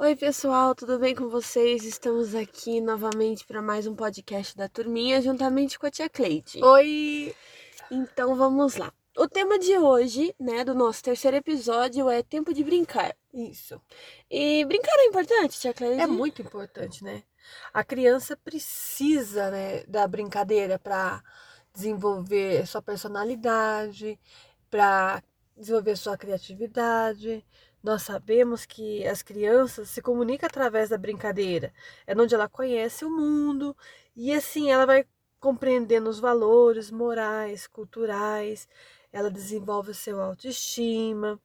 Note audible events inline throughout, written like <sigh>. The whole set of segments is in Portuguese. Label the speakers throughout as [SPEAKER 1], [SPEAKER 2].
[SPEAKER 1] Oi, pessoal, tudo bem com vocês? Estamos aqui novamente para mais um podcast da turminha, juntamente com a tia Cleide.
[SPEAKER 2] Oi!
[SPEAKER 1] Então vamos lá. O tema de hoje, né, do nosso terceiro episódio é tempo de brincar.
[SPEAKER 2] Isso.
[SPEAKER 1] E brincar é importante, tia Cleide?
[SPEAKER 2] É muito importante, né? A criança precisa, né, da brincadeira para desenvolver sua personalidade, para desenvolver sua criatividade. Nós sabemos que as crianças se comunicam através da brincadeira. É onde ela conhece o mundo e assim ela vai compreendendo os valores morais, culturais, ela desenvolve o seu autoestima.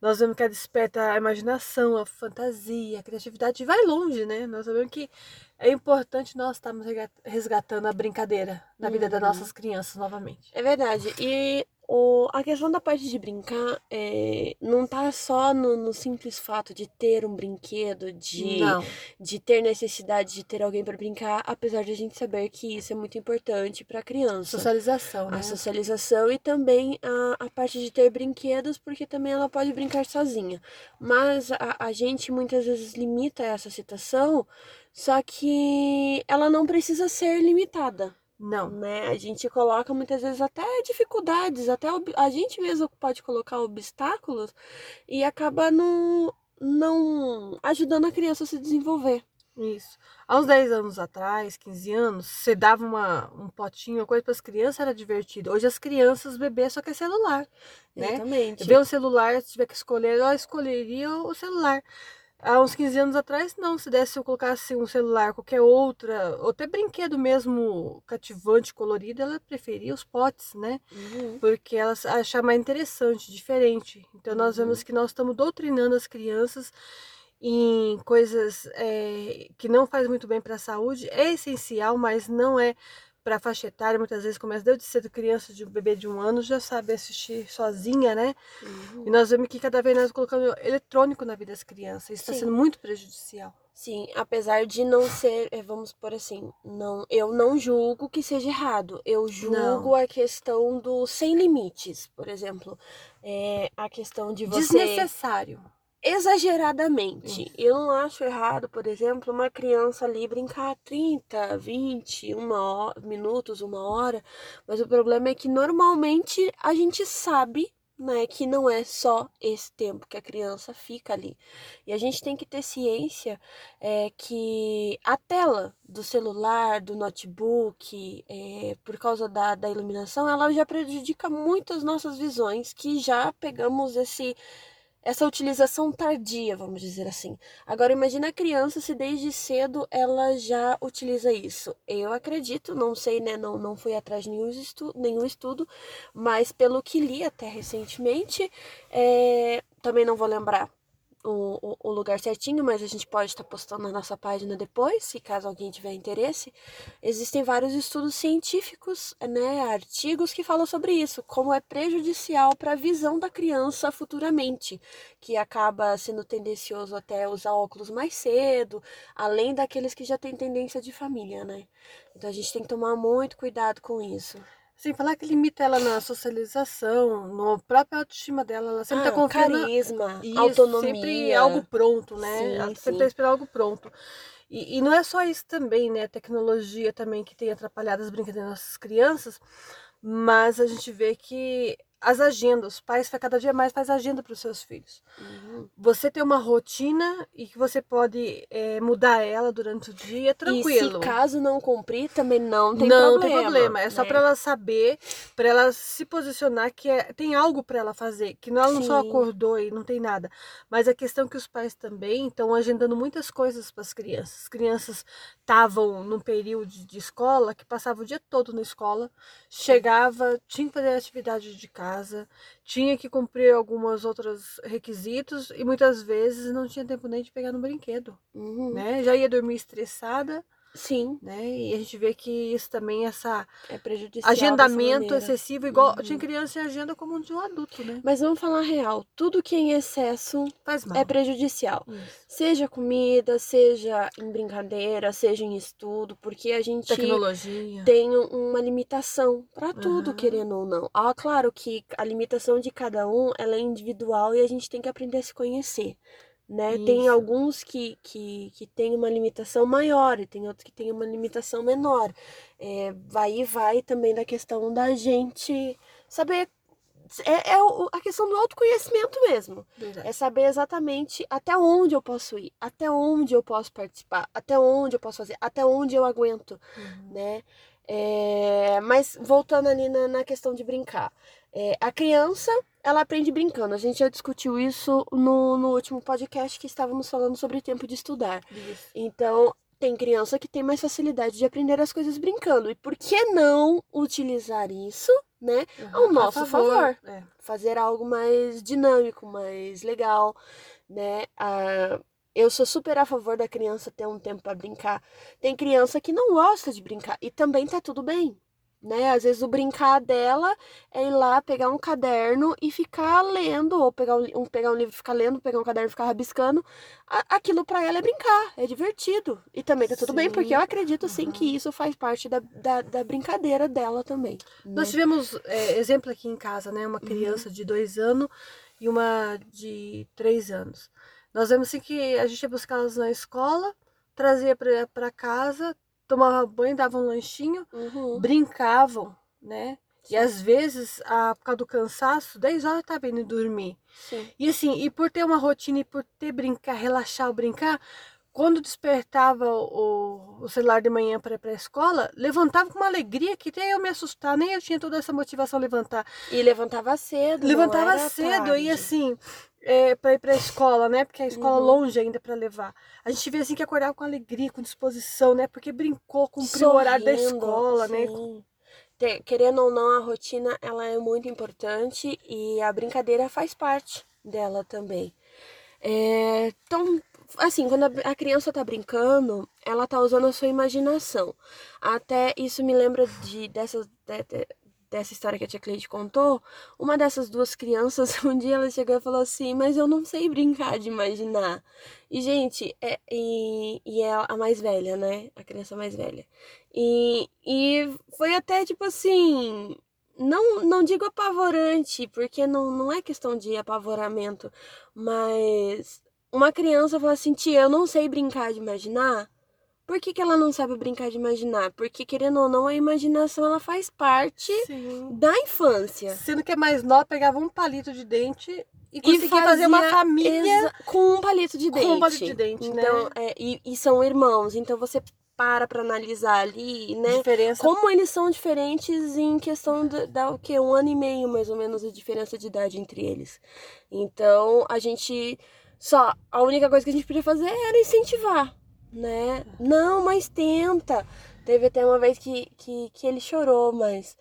[SPEAKER 2] Nós vemos que ela desperta a imaginação, a fantasia, a criatividade e vai longe, né? Nós sabemos que é importante nós estarmos resgatando a brincadeira na vida das uhum. nossas crianças novamente.
[SPEAKER 1] É verdade. E o, a questão da parte de brincar é, não tá só no, no, simples fato de ter um brinquedo, de, de ter necessidade de ter alguém para brincar, apesar de a gente saber que isso é muito importante para a criança.
[SPEAKER 2] Socialização, né?
[SPEAKER 1] A socialização e também a, a parte de ter brinquedos, porque também ela pode brincar sozinha. Mas a, a gente muitas vezes limita essa situação, só que ela não precisa ser limitada.
[SPEAKER 2] Não.
[SPEAKER 1] Né? A gente coloca muitas vezes até dificuldades, até a gente mesmo pode colocar obstáculos e acaba não, não ajudando a criança a se desenvolver.
[SPEAKER 2] Isso. Há uns 10 anos atrás, 15 anos, você dava uma, um potinho, uma coisa para as crianças, era divertido. Hoje as crianças, bebê só quer celular. Né?
[SPEAKER 1] Exatamente.
[SPEAKER 2] Ver um celular, se tiver que escolher, eu escolheria o celular. Há uns 15 anos atrás, não. Se desse, eu colocasse um celular, qualquer outra, ou até brinquedo mesmo cativante, colorido, ela preferia os potes, né? Uhum. Porque ela achava mais interessante, diferente. Então, nós uhum. vemos que nós estamos doutrinando as crianças em coisas é, que não faz muito bem para a saúde. É essencial, mas não é para faixa etária, muitas vezes começa desde cedo, criança de um bebê de um ano já sabe assistir sozinha, né? Uhum. E nós vemos que cada vez nós colocando eletrônico na vida das crianças. Isso está sendo muito prejudicial.
[SPEAKER 1] Sim, apesar de não ser, eh, vamos por assim, não, eu não julgo que seja errado. Eu julgo não. a questão do sem limites, por exemplo, é, a questão de você
[SPEAKER 2] desnecessário
[SPEAKER 1] exageradamente. Isso. Eu não acho errado, por exemplo, uma criança ali brincar 30, 20, uma hora, minutos, uma hora, mas o problema é que normalmente a gente sabe né, que não é só esse tempo que a criança fica ali. E a gente tem que ter ciência é, que a tela do celular, do notebook, é, por causa da, da iluminação, ela já prejudica muito as nossas visões, que já pegamos esse essa utilização tardia, vamos dizer assim. Agora imagina a criança se desde cedo ela já utiliza isso. Eu acredito, não sei, né, não, não fui atrás de nenhum estudo, nenhum estudo, mas pelo que li até recentemente, é, também não vou lembrar o, o, lugar certinho, mas a gente pode estar postando na nossa página depois, se caso alguém tiver interesse. Existem vários estudos científicos, né, artigos que falam sobre isso, como é prejudicial para a visão da criança futuramente, que acaba sendo tendencioso até usar óculos mais cedo, além daqueles que já têm tendência de família, né? Então a gente tem que tomar muito cuidado com isso.
[SPEAKER 2] Sem falar que limita ela na socialização, no própria autoestima dela. Ela sempre tá ah, tá confiando.
[SPEAKER 1] Carisma, isso, autonomia.
[SPEAKER 2] Sempre algo pronto, né? Sim, ela sempre tá esperando algo pronto. E, e, não é só isso também, né? A tecnologia também que tem atrapalhado as brincadeiras das nossas crianças. Mas a gente vê que as agendas, os pais cada dia mais faz agenda para os seus filhos. Uhum. Você tem uma rotina e que você pode é, mudar ela durante o dia, tranquilo.
[SPEAKER 1] E se caso não cumprir, também não tem
[SPEAKER 2] não
[SPEAKER 1] problema.
[SPEAKER 2] Não tem problema, é só né? para ela saber, para ela se posicionar que é, tem algo para ela fazer, que ela não Sim. só acordou e não tem nada. Mas a questão é que os pais também estão agendando muitas coisas para as crianças. As crianças estavam num período de escola que passava o dia todo na escola, chegava, tinha que fazer atividade de casa tinha que cumprir alguns outros requisitos e muitas vezes não tinha tempo nem de pegar no brinquedo, uhum. né? Já ia dormir estressada
[SPEAKER 1] Sim.
[SPEAKER 2] Né? E a gente vê que isso também, essa
[SPEAKER 1] é prejudicial
[SPEAKER 2] agendamento excessivo, igual uhum. tinha criança e agenda como um de um adulto, né?
[SPEAKER 1] Mas vamos falar real, tudo que é em excesso
[SPEAKER 2] Faz mal.
[SPEAKER 1] é prejudicial. Isso. Seja comida, seja em brincadeira, seja em estudo, porque a gente
[SPEAKER 2] Tecnologia.
[SPEAKER 1] tem uma limitação para tudo, uhum. querendo ou não. Ah, claro que a limitação de cada um ela é individual e a gente tem que aprender a se conhecer né? Tem
[SPEAKER 2] Isso.
[SPEAKER 1] alguns que, que, que tem uma limitação maior e tem outros que tem uma limitação menor. É, vai e vai também da questão da gente saber. É, é a questão do autoconhecimento mesmo. É saber exatamente até onde eu posso ir, até onde eu posso participar, até onde eu posso fazer, até onde eu aguento,
[SPEAKER 2] Uhum.
[SPEAKER 1] né? É, mas voltando ali na, na questão de brincar. É, a criança, ela aprende brincando. A gente já discutiu isso no, no último podcast que estávamos falando sobre tempo de estudar.
[SPEAKER 2] Isso.
[SPEAKER 1] Então, tem criança que tem mais facilidade de aprender as coisas brincando. E por que não utilizar isso, né? Ao
[SPEAKER 2] Uhum. A
[SPEAKER 1] nosso favor.
[SPEAKER 2] É.
[SPEAKER 1] fazer algo mais dinâmico, mais legal, né? Ah, eu sou super a favor da criança ter um tempo para brincar. Tem criança que não gosta de brincar e também tá tudo bem, né? Às vezes o brincar dela é ir lá pegar um caderno e ficar lendo, ou pegar um, pegar um livro e ficar lendo, pegar um caderno e ficar rabiscando. Aquilo para ela é brincar, é divertido. E também tá tudo bem, porque eu
[SPEAKER 2] Sim.
[SPEAKER 1] acredito sim que isso faz parte da, da, da brincadeira dela também. né?
[SPEAKER 2] Nós tivemos é, exemplo aqui em casa, né?
[SPEAKER 1] Uhum.
[SPEAKER 2] Uma criança de dois anos e uma de três anos. Nós vemos assim que a gente ia buscá-las na escola, trazia para casa, tomava banho, dava um lanchinho,
[SPEAKER 1] Uhum.
[SPEAKER 2] brincavam, né? E às vezes, a, por causa do cansaço, 10 horas estava indo dormir.
[SPEAKER 1] Sim.
[SPEAKER 2] E assim, e por ter uma rotina e por ter brincar, relaxar ou brincar, quando despertava o, o celular de manhã para ir para a escola, levantava com uma alegria que até eu me assustar, nem eu tinha toda essa motivação a levantar.
[SPEAKER 1] E levantava cedo.
[SPEAKER 2] levantava cedo
[SPEAKER 1] tarde.
[SPEAKER 2] e assim, é, para ir para a escola, né? Porque a escola
[SPEAKER 1] Uhum.
[SPEAKER 2] longe ainda para levar. A gente vê assim que acordava com alegria, com disposição, né? Porque brincou, cumpriu o horário da escola, né?
[SPEAKER 1] sim. Te- Querendo ou não, a rotina ela é muito importante e a brincadeira faz parte dela também. É, então, assim, quando a, a criança tá brincando, ela tá usando a sua imaginação. Até isso me lembra de dessas de- de- dessa história que a tia Cleide contou. Uma dessas duas crianças, <laughs> um dia ela chegou e falou assim: Mas eu não sei brincar de imaginar. E, gente, é, e, e é a mais velha, né? A criança mais velha. E, e foi até tipo assim. Não, não digo apavorante, porque não, não é questão de apavoramento, mas uma criança fala assim: tia, eu não sei brincar de imaginar. Por que, que ela não sabe brincar de imaginar? Porque, querendo ou não, a imaginação ela faz parte
[SPEAKER 2] Sim.
[SPEAKER 1] da infância.
[SPEAKER 2] Sendo que é mais nova, pegava um palito de dente e conseguia fazer uma família
[SPEAKER 1] com um palito de
[SPEAKER 2] com
[SPEAKER 1] dente.
[SPEAKER 2] um palito de dente, né?
[SPEAKER 1] então, é, e, e são irmãos, então você para pra analisar ali, né?
[SPEAKER 2] diferença.
[SPEAKER 1] Como eles são diferentes em questão da o que um ano e meio mais ou menos a diferença de idade entre eles. Então a gente só a única coisa que a gente podia fazer era incentivar, né? Não, mas tenta. Teve até uma vez que, que, que ele chorou, mas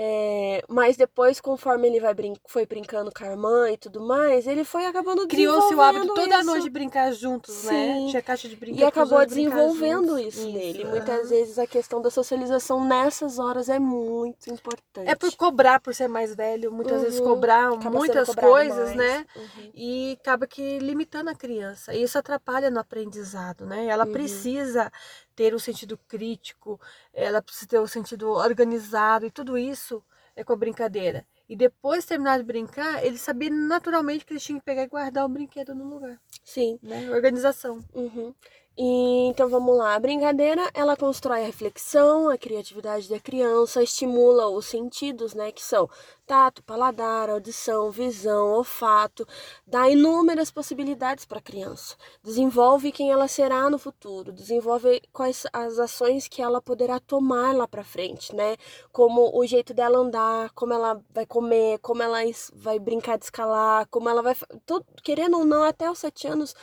[SPEAKER 1] é, mas depois, conforme ele vai brin foi brincando com a irmã e tudo mais, ele foi acabando
[SPEAKER 2] Criou-se o hábito toda
[SPEAKER 1] isso.
[SPEAKER 2] noite de brincar juntos, né?
[SPEAKER 1] Sim.
[SPEAKER 2] Tinha caixa de brinquedos.
[SPEAKER 1] E acabou desenvolvendo
[SPEAKER 2] juntos.
[SPEAKER 1] isso, nele.
[SPEAKER 2] aham.
[SPEAKER 1] Muitas vezes a questão da socialização nessas horas é muito importante.
[SPEAKER 2] É por cobrar por ser mais velho, muitas vezes
[SPEAKER 1] Uhum.
[SPEAKER 2] cobrar
[SPEAKER 1] Acaba
[SPEAKER 2] muitas coisas,
[SPEAKER 1] mais.
[SPEAKER 2] né?
[SPEAKER 1] Uhum.
[SPEAKER 2] E acaba que limitando a criança. E isso atrapalha no aprendizado, né? Ela
[SPEAKER 1] Uhum.
[SPEAKER 2] precisa ter o sentido crítico, ela precisa ter o sentido organizado e tudo isso é com a brincadeira. E depois de terminar de brincar, ele sabia naturalmente que ele tinha que pegar e guardar o brinquedo no lugar,
[SPEAKER 1] Sim.
[SPEAKER 2] né? Organização.
[SPEAKER 1] Uhum. E, então vamos lá, a brincadeira ela constrói a reflexão, a criatividade da criança, estimula os sentidos, né, que são tato, paladar, audição, visão, olfato, dá inúmeras possibilidades para a criança. Desenvolve quem ela será no futuro, desenvolve quais as ações que ela poderá tomar lá para frente, né? Como o jeito dela andar, como ela vai comer, como ela vai brincar de escalar, como ela vai, tudo, querendo ou não, até os sete anos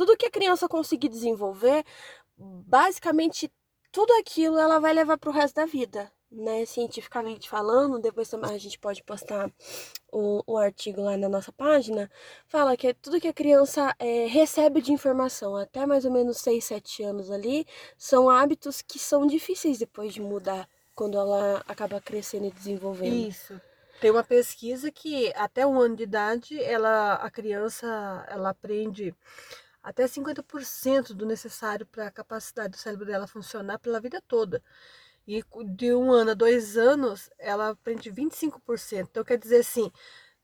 [SPEAKER 1] tudo que a criança conseguir desenvolver, basicamente tudo aquilo ela vai levar pro resto da vida, né? Cientificamente falando, depois a gente pode postar o, o artigo lá na nossa página, fala que tudo que a criança é, recebe de informação até mais ou menos 6, 7 anos ali, são hábitos que são difíceis depois de mudar quando ela acaba crescendo e desenvolvendo.
[SPEAKER 2] Isso. Tem uma pesquisa que até um ano de idade, ela, a criança, ela aprende até 50% do necessário para a capacidade do cérebro dela funcionar pela vida toda. E de um ano a dois anos, ela aprende 25%. Então, quer dizer assim,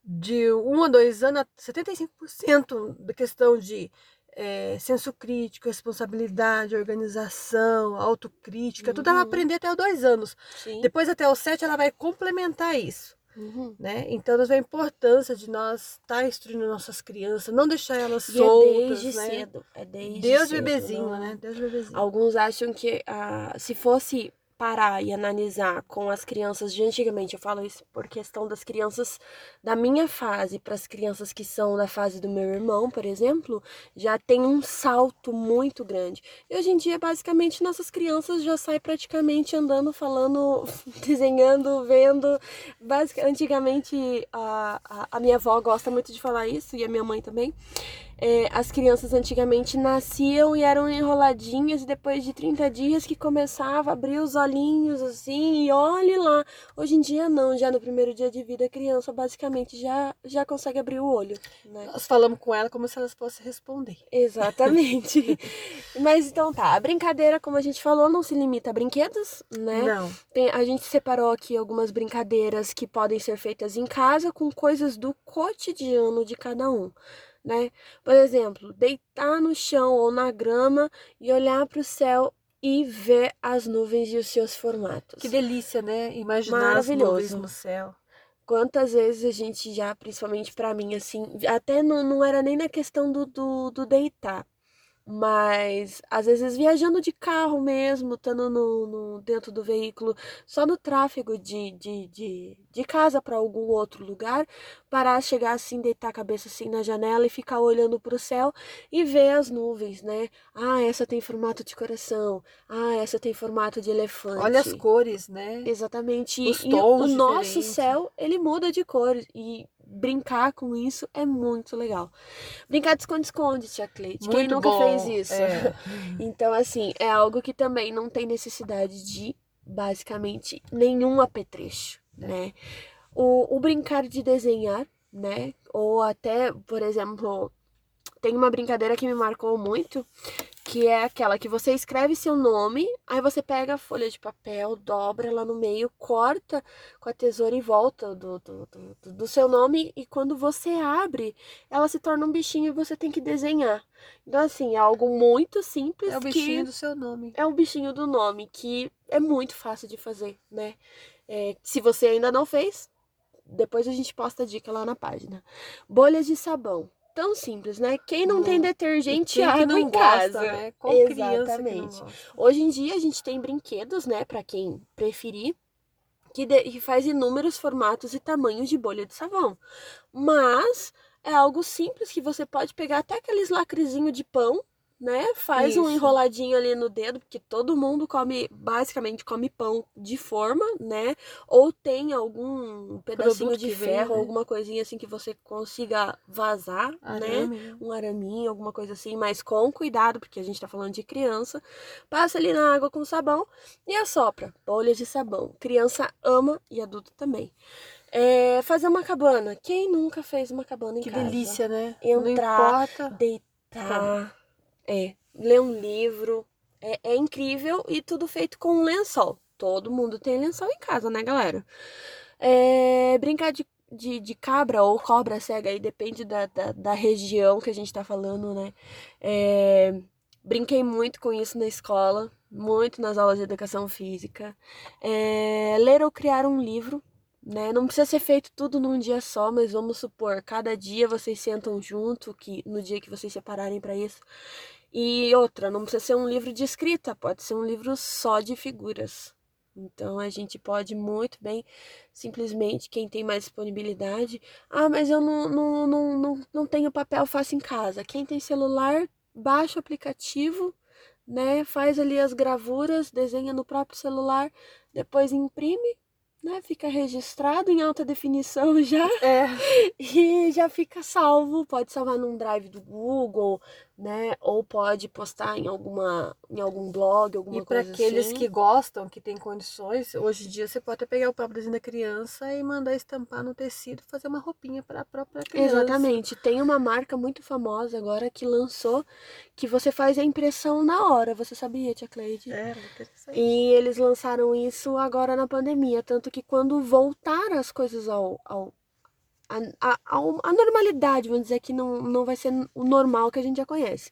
[SPEAKER 2] de um a dois anos, 75% da questão de é, senso crítico, responsabilidade, organização, autocrítica, uhum. tudo ela vai aprender até os dois anos. Sim. Depois, até os sete, ela vai complementar isso. Uhum. Né? Então, nós vemos a importância de nós estar tá instruindo nossas crianças, não deixar elas e é soltas. É desde
[SPEAKER 1] né? cedo. É desde
[SPEAKER 2] Deus
[SPEAKER 1] cedo,
[SPEAKER 2] bebezinho, não. né? Deus bebezinho.
[SPEAKER 1] Alguns acham que ah, se fosse parar e analisar com as crianças de antigamente, eu falo isso por questão das crianças da minha fase para as crianças que são da fase do meu irmão, por exemplo, já tem um salto muito grande. E hoje em dia, basicamente, nossas crianças já saem praticamente andando, falando, <laughs> desenhando, vendo. Basic... Antigamente, a, a, a minha avó gosta muito de falar isso, e a minha mãe também é, as crianças antigamente nasciam e eram enroladinhas, e depois de 30 dias que começava a abrir os olhinhos assim, e olhe lá. Hoje em dia não, já no primeiro dia de vida a criança basicamente já, já consegue abrir o olho. Né?
[SPEAKER 2] Nós falamos com ela como se elas fossem responder.
[SPEAKER 1] Exatamente. <laughs> Mas então tá, a brincadeira, como a gente falou, não se limita a brinquedos, né?
[SPEAKER 2] Não.
[SPEAKER 1] Tem, a gente separou aqui algumas brincadeiras que podem ser feitas em casa com coisas do cotidiano de cada um né? Por exemplo, deitar no chão ou na grama e olhar para o céu e ver as nuvens e os seus formatos.
[SPEAKER 2] Que delícia, né? Imaginar as nuvens no céu.
[SPEAKER 1] Quantas vezes a gente já, principalmente para mim, assim, até não, não era nem na questão do, do, do deitar mas às vezes viajando de carro mesmo, estando no, no, dentro do veículo, só no tráfego de, de, de, de casa para algum outro lugar, parar, chegar assim, deitar a cabeça assim na janela e ficar olhando para o céu e ver as nuvens, né? Ah, essa tem formato de coração, ah, essa tem formato de elefante.
[SPEAKER 2] Olha as cores, né?
[SPEAKER 1] Exatamente.
[SPEAKER 2] Os tons
[SPEAKER 1] e o nosso céu, ele muda de cor e brincar com isso é muito legal. Brincar de esconde-esconde, tia Cleide. Quem nunca bom. fez isso? É. <laughs> então, assim, é algo que também não tem necessidade de, basicamente, nenhum apetrecho, é. né? O, o brincar de desenhar, né? Ou até, por exemplo, tem uma brincadeira que me marcou muito, que é aquela que você escreve seu nome, aí você pega a folha de papel, dobra ela no meio, corta com a tesoura em volta do, do, do, do, seu nome, e quando você abre, ela se torna um bichinho e você tem que desenhar. Então, assim, é algo muito simples.
[SPEAKER 2] É o bichinho do seu nome.
[SPEAKER 1] É o bichinho do nome, que é muito fácil de fazer, né? É, se você ainda não fez, depois a gente posta a dica lá na página. Bolhas de sabão tão simples, né? Quem não, tem detergente água não em casa?
[SPEAKER 2] né? Qual
[SPEAKER 1] Exatamente. Hoje em dia a gente tem brinquedos, né, para quem preferir, que, de, que faz inúmeros formatos e tamanhos de bolha de sabão. Mas é algo simples que você pode pegar até aqueles lacrezinhos de pão né? Faz Isso. um enroladinho ali no dedo, porque todo mundo come, basicamente come pão de forma, né? Ou tem algum pedacinho Produto de ferro, vem, né? alguma coisinha assim que você consiga vazar, né? Arame. né? Um araminho, alguma coisa assim, mas com cuidado, porque a gente tá falando de criança. Passa ali na água com sabão e assopra. Bolhas de sabão. Criança ama e adulto também. É, fazer uma cabana. Quem nunca fez uma cabana em
[SPEAKER 2] que
[SPEAKER 1] casa?
[SPEAKER 2] Que delícia, né?
[SPEAKER 1] Entrar, deitar é, ler um livro. É, é incrível e tudo feito com um lençol. Todo mundo tem lençol em casa, né, galera? É, brincar de, de, de, cabra ou cobra cega aí, depende da, da, da, região que a gente tá falando, né? É, brinquei muito com isso na escola, muito nas aulas de educação física. É, ler ou criar um livro, né? Não precisa ser feito tudo num dia só, mas vamos supor, cada dia vocês sentam junto, que no dia que vocês separarem para isso, e outra, não precisa ser um livro de escrita, pode ser um livro só de figuras. Então a gente pode muito bem, simplesmente, quem tem mais disponibilidade, ah, mas eu não, não, não, não, não tenho papel, faço em casa. Quem tem celular, baixa o aplicativo, né? Faz ali as gravuras, desenha no próprio celular, depois imprime, né? Fica registrado em alta definição <laughs> já.
[SPEAKER 2] É.
[SPEAKER 1] E já fica salvo. Pode salvar num drive do Google, né? Ou pode postar em alguma em algum blog, alguma
[SPEAKER 2] e
[SPEAKER 1] coisa.
[SPEAKER 2] E para aqueles
[SPEAKER 1] assim.
[SPEAKER 2] que gostam, que têm condições, hoje em dia você pode até pegar o próprio desenho da criança e mandar estampar no tecido, fazer uma roupinha para a própria criança.
[SPEAKER 1] Exatamente. Tem uma marca muito famosa agora que lançou que você faz a impressão na hora. Você sabia, Tia Cleide?
[SPEAKER 2] É, interessante.
[SPEAKER 1] E eles lançaram isso agora na pandemia, tanto que quando voltar as coisas ao, ao a, a, a, normalidade, vamos dizer que não, não vai ser o normal que a gente já conhece.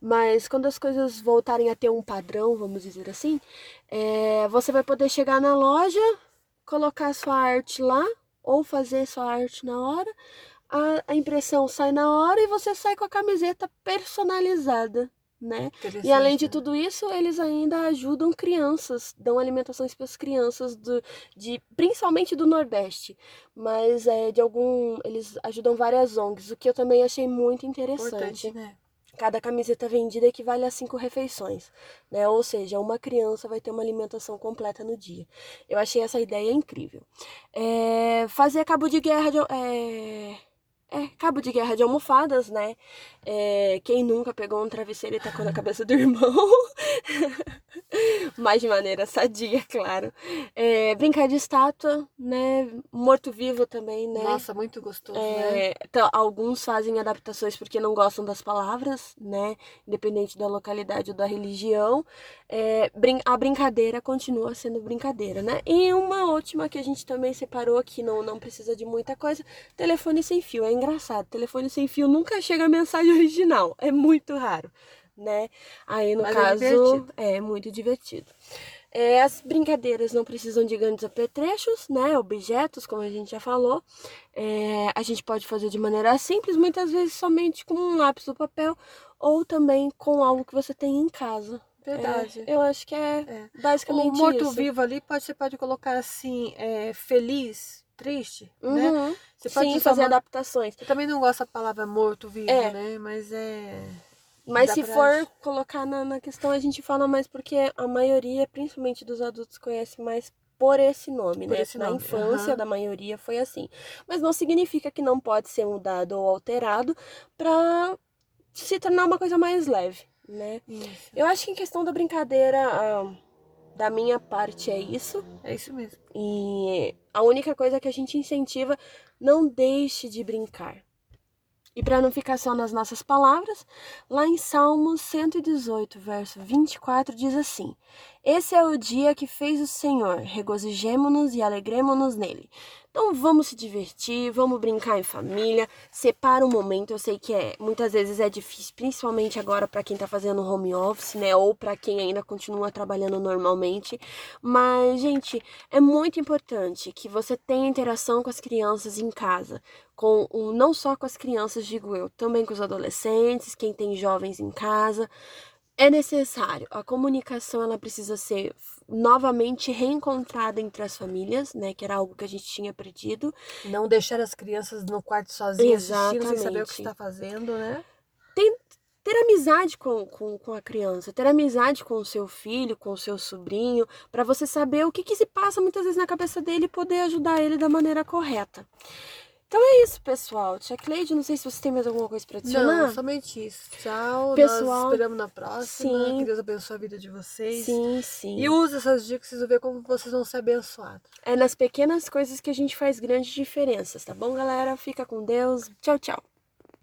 [SPEAKER 1] Mas quando as coisas voltarem a ter um padrão, vamos dizer assim, é, você vai poder chegar na loja, colocar sua arte lá, ou fazer sua arte na hora, a, a impressão sai na hora e você sai com a camiseta personalizada né? E além de tudo isso, eles ainda ajudam crianças, dão alimentações para as crianças do, de principalmente do Nordeste, mas é de algum, eles ajudam várias ONGs, o que eu também achei muito interessante.
[SPEAKER 2] né?
[SPEAKER 1] Cada camiseta vendida equivale a cinco refeições, né? Ou seja, uma criança vai ter uma alimentação completa no dia. Eu achei essa ideia incrível. É, fazer cabo de guerra de, é, é, cabo de guerra de almofadas, né? É, quem nunca pegou um travesseiro e tacou na cabeça do <laughs> irmão? Mas de maneira sadia, claro. É, brincar de estátua, né? Morto-vivo também, né?
[SPEAKER 2] Nossa, muito gostoso,
[SPEAKER 1] é,
[SPEAKER 2] né?
[SPEAKER 1] Então, alguns fazem adaptações porque não gostam das palavras, né? Independente da localidade ou da religião. É, a brincadeira continua sendo brincadeira, né? E uma última que a gente também separou aqui, não, não precisa de muita coisa, telefone sem fio. É engraçado, telefone sem fio nunca chega a mensagem original, é muito raro, né? Aí no Mas é caso é, é muito divertido. É, as brincadeiras não precisam de grandes apetrechos, né? Objetos, como a gente já falou. É, a gente pode fazer de maneira simples, muitas vezes somente com um lápis do papel ou também com algo que você tem em casa.
[SPEAKER 2] Verdade.
[SPEAKER 1] É, eu acho que é, é. basicamente
[SPEAKER 2] isso. O morto-vivo ali pode, você pode colocar assim, é, feliz, triste, né? uhum. né?
[SPEAKER 1] Você pode Sim, fazer adaptações.
[SPEAKER 2] Eu também não gosto da palavra morto-vivo, é. né? Mas é...
[SPEAKER 1] Mas se for colocar na, na questão, a gente fala mais porque a maioria, principalmente dos adultos, conhece mais por esse nome, por né? Esse Na nome. infância uhum. da maioria foi assim. Mas não significa que não pode ser mudado ou alterado para se tornar uma coisa mais leve, né? Isso. Eu acho que em questão da brincadeira, ah, da minha parte é isso.
[SPEAKER 2] É isso mesmo.
[SPEAKER 1] E a única coisa que a gente incentiva, não deixe de brincar. E para não ficar só nas nossas palavras, lá em Salmos 118, verso 24, diz assim: Esse é o dia que fez o Senhor, regozijemo-nos e alegremo-nos nele. Então vamos se divertir, vamos brincar em família, separa um momento. Eu sei que é muitas vezes é difícil, principalmente agora para quem tá fazendo home office, né, ou para quem ainda continua trabalhando normalmente. Mas gente, é muito importante que você tenha interação com as crianças em casa, com não só com as crianças, digo eu, também com os adolescentes, quem tem jovens em casa é necessário. A comunicação ela precisa ser novamente reencontrada entre as famílias, né? Que era algo que a gente tinha perdido.
[SPEAKER 2] Não deixar as crianças no quarto sozinhas Exatamente. assistindo, sem saber o que está fazendo, né?
[SPEAKER 1] Tem, ter amizade com, com, com, a criança, ter amizade com o seu filho, com o seu sobrinho, para você saber o que, que se passa muitas vezes na cabeça dele e poder ajudar ele da maneira correta. Então é isso, pessoal. Tia Cleide, não sei se você tem mais alguma coisa para adicionar.
[SPEAKER 2] Não, somente isso. Tchau. Pessoal, nós esperamos na próxima. Sim. Que Deus abençoe a vida de vocês.
[SPEAKER 1] Sim, sim.
[SPEAKER 2] E use essas dicas, vocês vão ver como vocês vão ser abençoados.
[SPEAKER 1] É nas pequenas coisas que a gente faz grandes diferenças, tá bom, galera? Fica com Deus. Tchau, tchau.